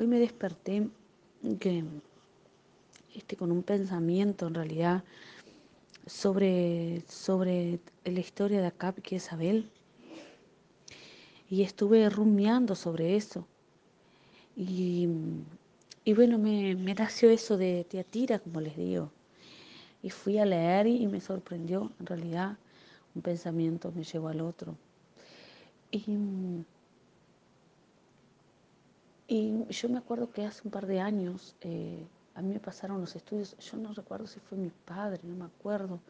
Hoy me desperté este, con un pensamiento en realidad sobre, sobre la historia de Acab y Isabel. Y estuve rumiando sobre eso. Y, y bueno, me, me, nació eso de Teatira, como les digo. Y fui a leer y, me sorprendió, en realidad, un pensamiento me llevó al otro. Y, y yo me acuerdo que hace un par de años eh, a mí me pasaron los estudios, yo no recuerdo si fue mi padre, no me acuerdo,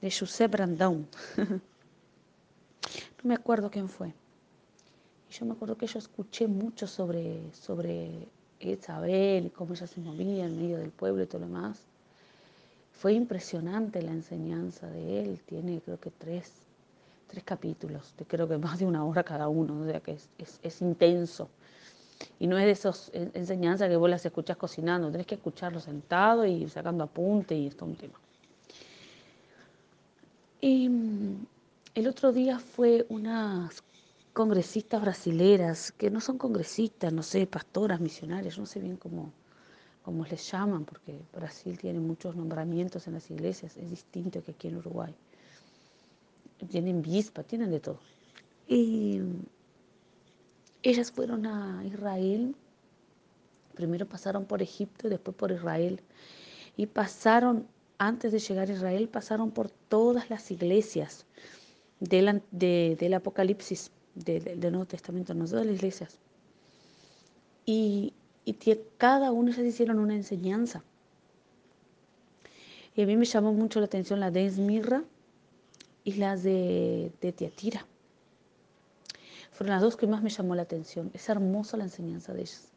de José Brandão. no me acuerdo quién fue. Y yo me acuerdo que yo escuché mucho sobre, sobre Isabel y cómo ella se movía en medio del pueblo y todo lo demás. Fue impresionante la enseñanza de él, tiene creo que tres, tres capítulos, creo que más de una hora cada uno, o sea que es, es, es intenso. Y no es de esas enseñanzas que vos las escuchás cocinando, tenés que escucharlo sentado y sacando apunte y esto es un tema. Y mm, el otro día fue unas congresistas brasileras, que no son congresistas, no sé, pastoras, misionarias, no sé bien cómo, cómo les llaman, porque Brasil tiene muchos nombramientos en las iglesias, es distinto que aquí en Uruguay. Tienen bispa, tienen de todo. Y ellas fueron a Israel, primero pasaron por Egipto y después por Israel. Y pasaron, antes de llegar a Israel, pasaron por todas las iglesias del, del Apocalipsis, del, Nuevo Testamento, no todas las iglesias. Y, cada una ellas hicieron una enseñanza. Y a mí me llamó mucho la atención la de Esmirra y las de, de Tiatira. Fueron las dos que más me llamó la atención. Es hermosa la enseñanza de ellas.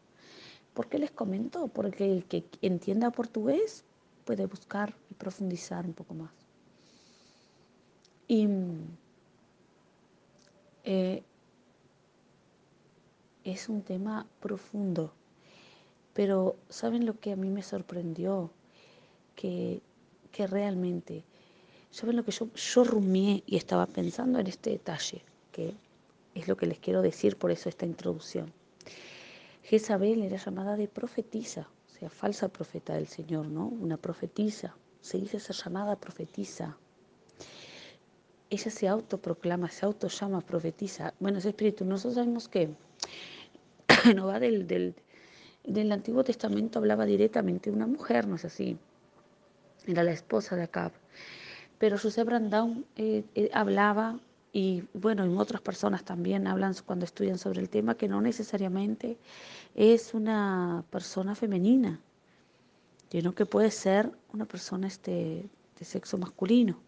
¿Por qué les comento? Porque el que entienda portugués puede buscar y profundizar un poco más. Y eh, es un tema profundo, pero ¿saben lo que a mí me sorprendió? Que, que realmente, ¿saben lo que yo, yo rumié y estaba pensando en este detalle? Que es lo que les quiero decir, por eso esta introducción. Jezabel era llamada de profetisa, o sea, falsa profeta del Señor, ¿no? Una profetisa, se dice ser llamada profetisa. Ella se autoproclama, se autollama profetisa. Bueno, ese espíritu, nosotros sabemos que no del, del, del Antiguo Testamento, hablaba directamente de una mujer, ¿no es así? Era la esposa de Acab. Pero José Brandão eh, eh, hablaba y bueno, otras personas también hablan cuando estudian sobre el tema que no necesariamente es una persona femenina, sino que puede ser una persona este, de sexo masculino,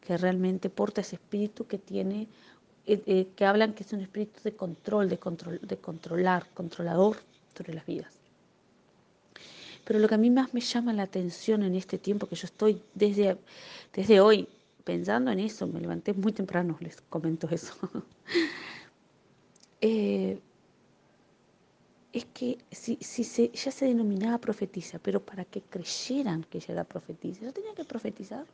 que realmente porta ese espíritu que tiene, eh, eh, que hablan que es un espíritu de control, de, control, de controlar, controlador sobre las vidas. Pero lo que a mí más me llama la atención en este tiempo que yo estoy desde, desde hoy pensando en eso, me levanté muy temprano, les comento eso. eh, es que si, si se, ya se denominaba profetisa, pero para que creyeran que ella era profetisa, ella tenía que profetizar.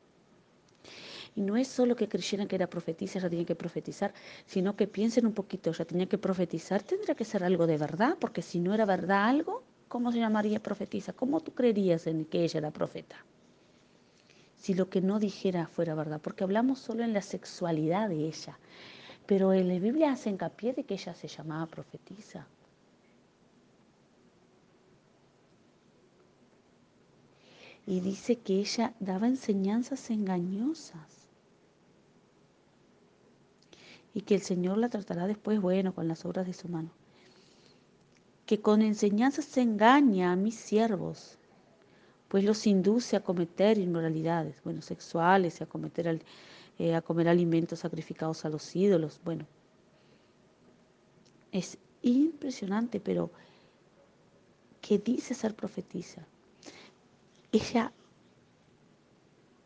Y no es solo que creyeran que era profetisa, ella tenía que profetizar, sino que piensen un poquito, ella tenía que profetizar, tendría que ser algo de verdad, porque si no era verdad algo, ¿cómo se llamaría profetisa? ¿Cómo tú creerías en que ella era profeta? Si lo que no dijera fuera verdad, porque hablamos solo en la sexualidad de ella, pero en la Biblia hace hincapié de que ella se llamaba profetisa. Y dice que ella daba enseñanzas engañosas. Y que el Señor la tratará después, bueno, con las obras de su mano. Que con enseñanzas se engaña a mis siervos pues los induce a cometer inmoralidades, bueno, sexuales, a cometer, eh, a comer alimentos sacrificados a los ídolos, bueno. Es impresionante, pero ¿qué dice ser profetisa? Ella,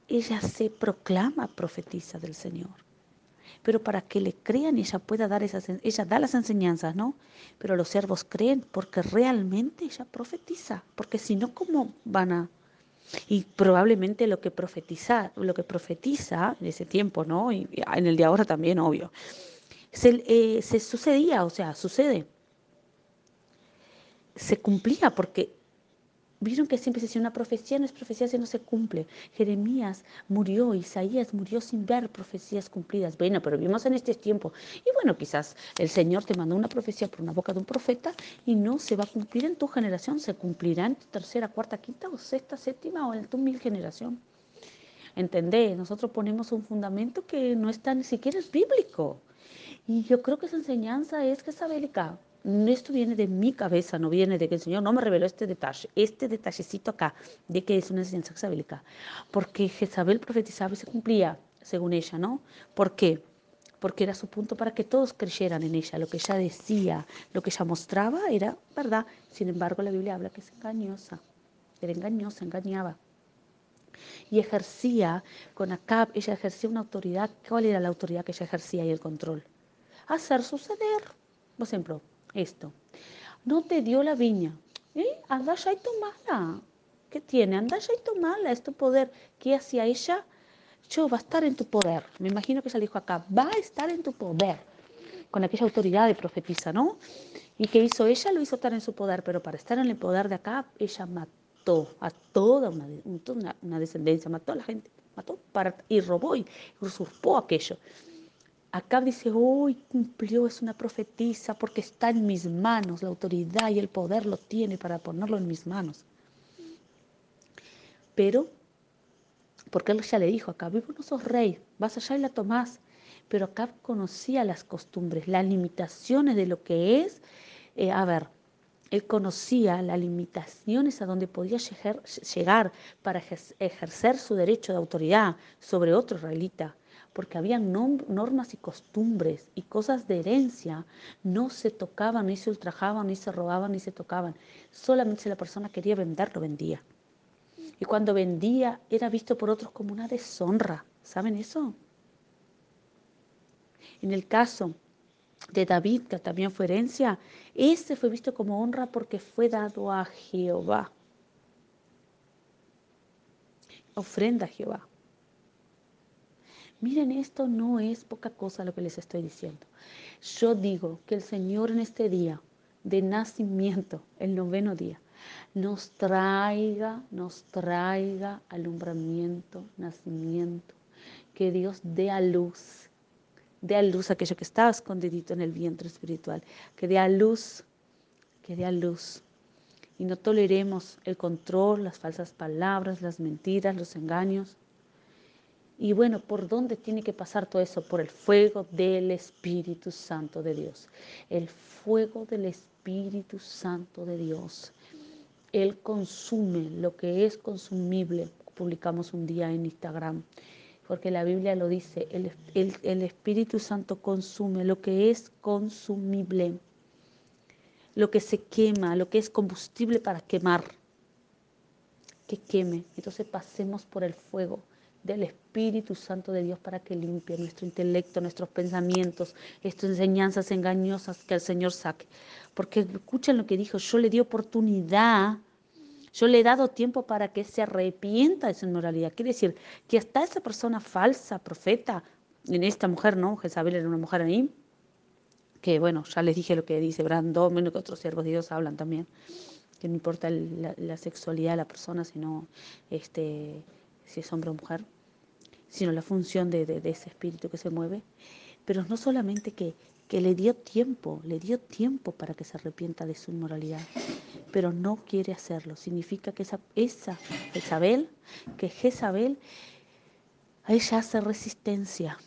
ella se proclama profetisa del Señor pero para que le crean ella pueda dar esas, ella da las enseñanzas, ¿no? Pero los siervos creen porque realmente ella profetiza, porque si no, ¿cómo van a...? Y probablemente lo que profetiza, lo que profetiza en ese tiempo, ¿no? Y en el de ahora también, obvio, se, eh, se sucedía, o sea, sucede. se cumplía porque Vieron que siempre se dice una profecía no es profecía si no se cumple. Jeremías murió, Isaías murió sin ver profecías cumplidas. Bueno, pero vivimos en este tiempo. Y bueno, quizás el Señor te mandó una profecía por una boca de un profeta y no se va a cumplir en tu generación, se cumplirá en tu tercera, cuarta, quinta o sexta, séptima o en tu mil generación. ¿Entendés? Nosotros ponemos un fundamento que no está ni siquiera es bíblico. Y yo creo que esa enseñanza es que es bélica esto viene de mi cabeza, no viene de que el Señor no me reveló este detalle, este detallecito acá, de que es una enseñanza exabélica. Porque Jezabel profetizaba y se cumplía, según ella, ¿no? ¿Por qué? Porque era su punto para que todos creyeran en ella. Lo que ella decía, lo que ella mostraba era verdad. Sin embargo, la Biblia habla que es engañosa. Era engañosa, engañaba. Y ejercía, con Acab, ella ejercía una autoridad. ¿Cuál era la autoridad que ella ejercía y el control? Hacer suceder. Por ejemplo, esto. No te dio la viña. ¿Eh? Anda ya y tomala. ¿Qué tiene? Anda ya y tomala. Es tu poder. ¿Qué hacía ella? Yo, va a estar en tu poder. Me imagino que ella dijo acá, va a estar en tu poder. Con aquella autoridad de profetiza, ¿no? ¿Y qué hizo ella? Lo hizo estar en su poder, pero para estar en el poder de acá, ella mató a toda una, una, descendencia, mató a la gente, mató para, y robó y usurpó aquello. Acá dice, hoy cumplió, es una profetisa porque está en mis manos, la autoridad y el poder lo tiene para ponerlo en mis manos. Pero, porque él ya le dijo, acá vivo no sos rey, vas allá y la tomás. Pero acá conocía las costumbres, las limitaciones de lo que es. Eh, a ver, él conocía las limitaciones a donde podía llegar para ejercer su derecho de autoridad sobre otro israelita porque había normas y costumbres y cosas de herencia, no se tocaban, ni se ultrajaban, ni se robaban, ni se tocaban. Solamente si la persona quería vender, lo vendía. Y cuando vendía era visto por otros como una deshonra. ¿Saben eso? En el caso de David, que también fue herencia, ese fue visto como honra porque fue dado a Jehová. Ofrenda a Jehová. Miren, esto no es poca cosa lo que les estoy diciendo. Yo digo que el Señor en este día de nacimiento, el noveno día, nos traiga, nos traiga alumbramiento, nacimiento, que Dios dé a luz, dé a luz aquello que estaba escondidito en el vientre espiritual, que dé a luz, que dé a luz. Y no toleremos el control, las falsas palabras, las mentiras, los engaños. Y bueno, ¿por dónde tiene que pasar todo eso? Por el fuego del Espíritu Santo de Dios. El fuego del Espíritu Santo de Dios. Él consume lo que es consumible. Publicamos un día en Instagram, porque la Biblia lo dice, el, el Espíritu Santo consume lo que es consumible, lo que se quema, lo que es combustible para quemar, que queme. Entonces pasemos por el fuego del Espíritu Santo de Dios para que limpie nuestro intelecto, nuestros pensamientos, estas enseñanzas engañosas que el Señor saque. Porque escuchen lo que dijo, yo le di oportunidad, yo le he dado tiempo para que se arrepienta de su inmoralidad. Quiere decir que hasta esa persona falsa, profeta, en esta mujer, ¿no? Jezabel era una mujer ahí, que bueno, ya les dije lo que dice Brandon, menos que otros siervos de Dios hablan también, que no importa la, sexualidad de la persona, sino este, si es hombre o mujer sino la función de, ese espíritu que se mueve. Pero no solamente que, que le dio tiempo, le dio tiempo para que se arrepienta de su inmoralidad, pero no quiere hacerlo. Significa que esa, esa Jezabel, que Jezabel, ella hace resistencia.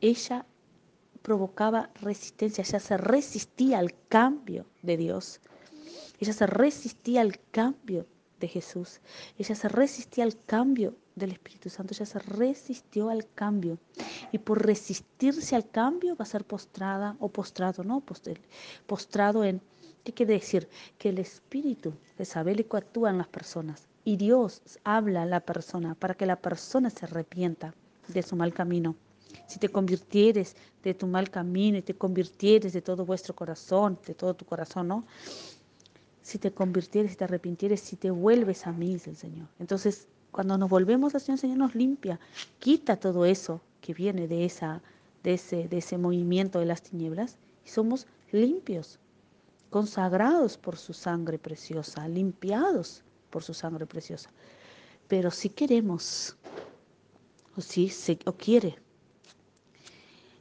Ella provocaba resistencia, ella se resistía al cambio de Dios. Ella se resistía al cambio de Jesús. Ella se resistía al cambio del Espíritu Santo, ella se resistió al cambio. Y por resistirse al cambio va a ser postrada o postrado, ¿no? Postrado en, ¿qué quiere decir? Que el Espíritu Isabélico actúa en las personas y Dios habla a la persona para que la persona se arrepienta de su mal camino. Si te convirtieres de tu mal camino y te convirtieres de todo vuestro corazón, de todo tu corazón, ¿no? Si te convirtieres, si te arrepintieres, si te vuelves a mí, dice el Señor. Entonces cuando nos volvemos al Señor, el Señor nos limpia, quita todo eso que viene de, esa, de, ese, de ese movimiento de las tinieblas y somos limpios. consagrados por su sangre preciosa, limpiados por su sangre preciosa. Pero si queremos, o si o quiere,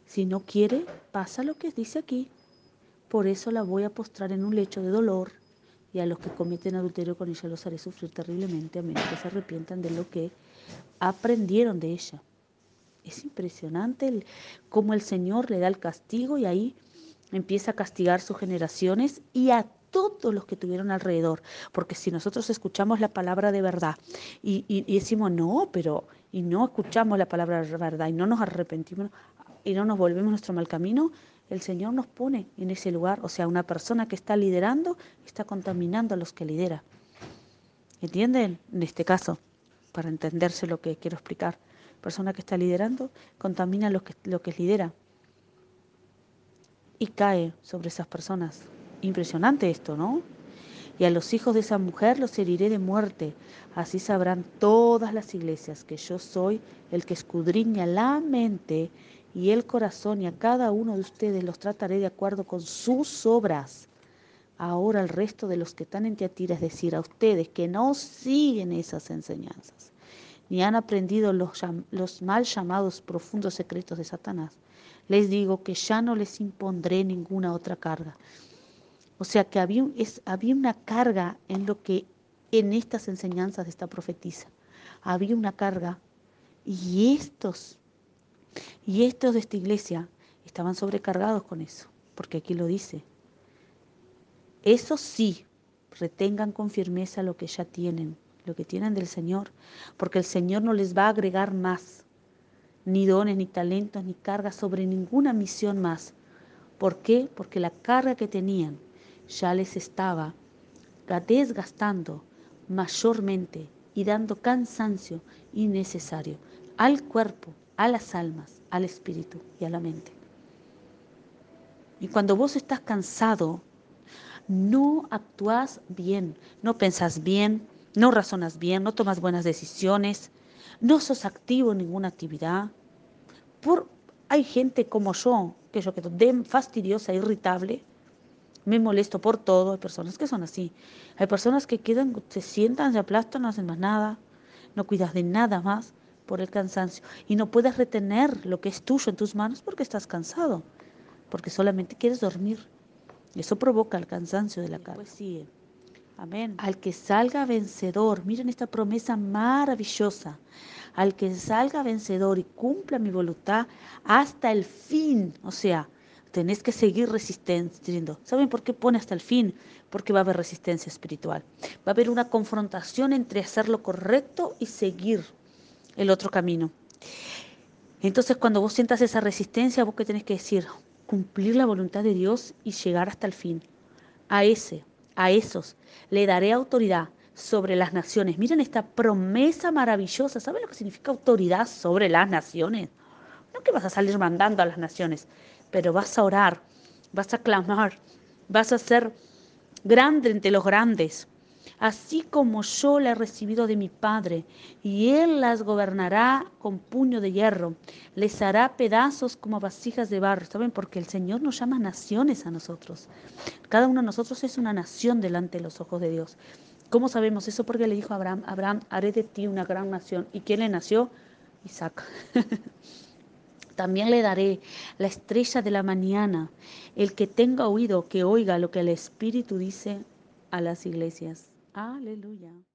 si no quiere, pasa lo que dice aquí. Por eso la voy a postrar en un lecho de dolor y a los que cometen adulterio con ella los haré sufrir terriblemente a menos que se arrepientan de lo que aprendieron de ella. Es impresionante cómo el Señor le da el castigo y ahí empieza a castigar sus generaciones y a todos los que tuvieron alrededor. Porque si nosotros escuchamos la palabra de verdad y, y, y, decimos, no, pero, y no escuchamos la palabra de verdad y no nos arrepentimos y no nos volvemos nuestro mal camino, el Señor nos pone en ese lugar. O sea, una persona que está liderando está contaminando a los que lidera. ¿Entienden? En este caso, para entenderse lo que quiero explicar. Persona que está liderando contamina lo que, lo que lidera y cae sobre esas personas. Impresionante esto, ¿no? Y a los hijos de esa mujer los heriré de muerte. Así sabrán todas las iglesias que yo soy el que escudriña la mente y el corazón y a cada uno de ustedes los trataré de acuerdo con sus obras. Ahora el resto de los que están en Teatira, es decir, a ustedes que no siguen esas enseñanzas, ni han aprendido los, los mal llamados profundos secretos de Satanás, les digo que ya no les impondré ninguna otra carga. O sea que había, es, había una carga en lo que en estas enseñanzas de esta profetisa. Había una carga y estos, y estos de esta iglesia estaban sobrecargados con eso, porque aquí lo dice. Eso sí, retengan con firmeza lo que ya tienen, lo que tienen del Señor, porque el Señor no les va a agregar más ni dones, ni talentos, ni cargas sobre ninguna misión más. ¿Por qué? Porque la carga que tenían ya les estaba desgastando mayormente y dando cansancio innecesario al cuerpo, a las almas, al espíritu y a la mente. Y cuando vos estás cansado, no actúas bien, no pensás bien, no razonas bien, no tomas buenas decisiones, no sos activo en ninguna actividad. Por, hay gente como yo, que yo quedo fastidiosa, irritable, me molesto por todo, hay personas que son así. Hay personas que quedan, se sientan, se aplastan, no hacen más nada, no cuidas de nada más por el cansancio y no puedes retener lo que es tuyo en tus manos porque estás cansado, porque solamente quieres dormir. Eso provoca el cansancio de la carne. Pues sigue. Amén. Al que salga vencedor, miren esta promesa maravillosa. Al que salga vencedor y cumpla mi voluntad hasta el fin. O sea, tenés que seguir resistiendo. ¿Saben por qué pone hasta el fin? Porque va a haber resistencia espiritual. Va a haber una confrontación entre hacer lo correcto y seguir el otro camino. Entonces, cuando vos sientas esa resistencia, vos que tenés que decir, cumplir la voluntad de Dios y llegar hasta el fin. A ese a esos le daré autoridad sobre las naciones. Miren esta promesa maravillosa. ¿Saben lo que significa autoridad sobre las naciones? No que vas a salir mandando a las naciones, pero vas a orar, vas a clamar, vas a ser grande entre los grandes así como yo la he recibido de mi Padre, y Él las gobernará con puño de hierro, les hará pedazos como vasijas de barro. ¿Saben? Porque el Señor nos llama naciones a nosotros. Cada uno de nosotros es una nación delante de los ojos de Dios. ¿Cómo sabemos eso? Porque le dijo a Abraham, Abraham, haré de ti una gran nación. ¿Y quién le nació? Isaac. También le daré la estrella de la mañana. El que tenga oído, que oiga lo que el Espíritu dice a las iglesias. Alléluia.